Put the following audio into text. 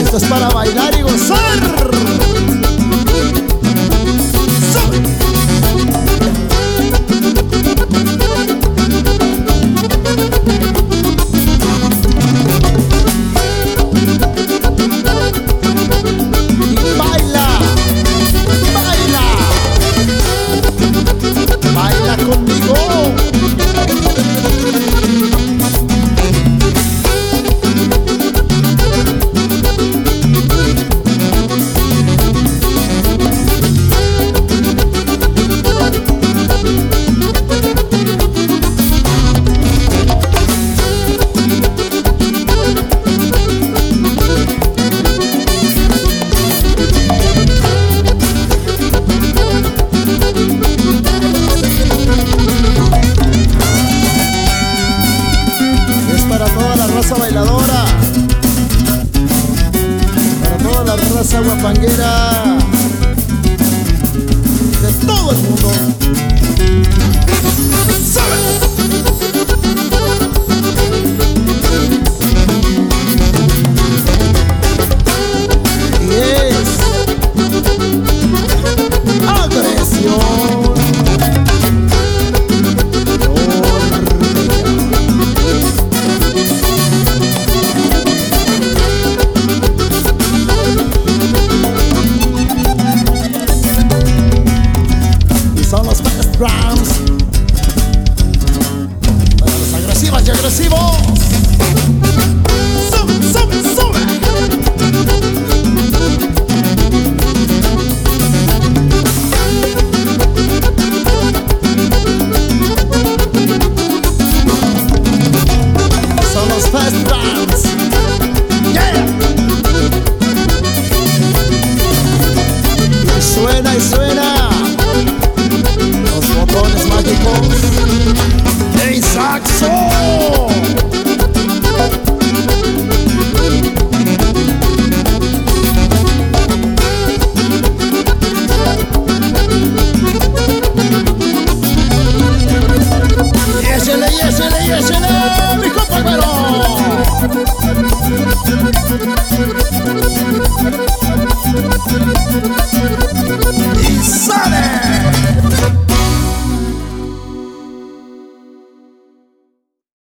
Esto es para bailar y gozar. Para toda la raza guapanguera agresivos. Sube, sube, los. Yeah. Suena y suena. ¡Hey, saxo! I'm not sure.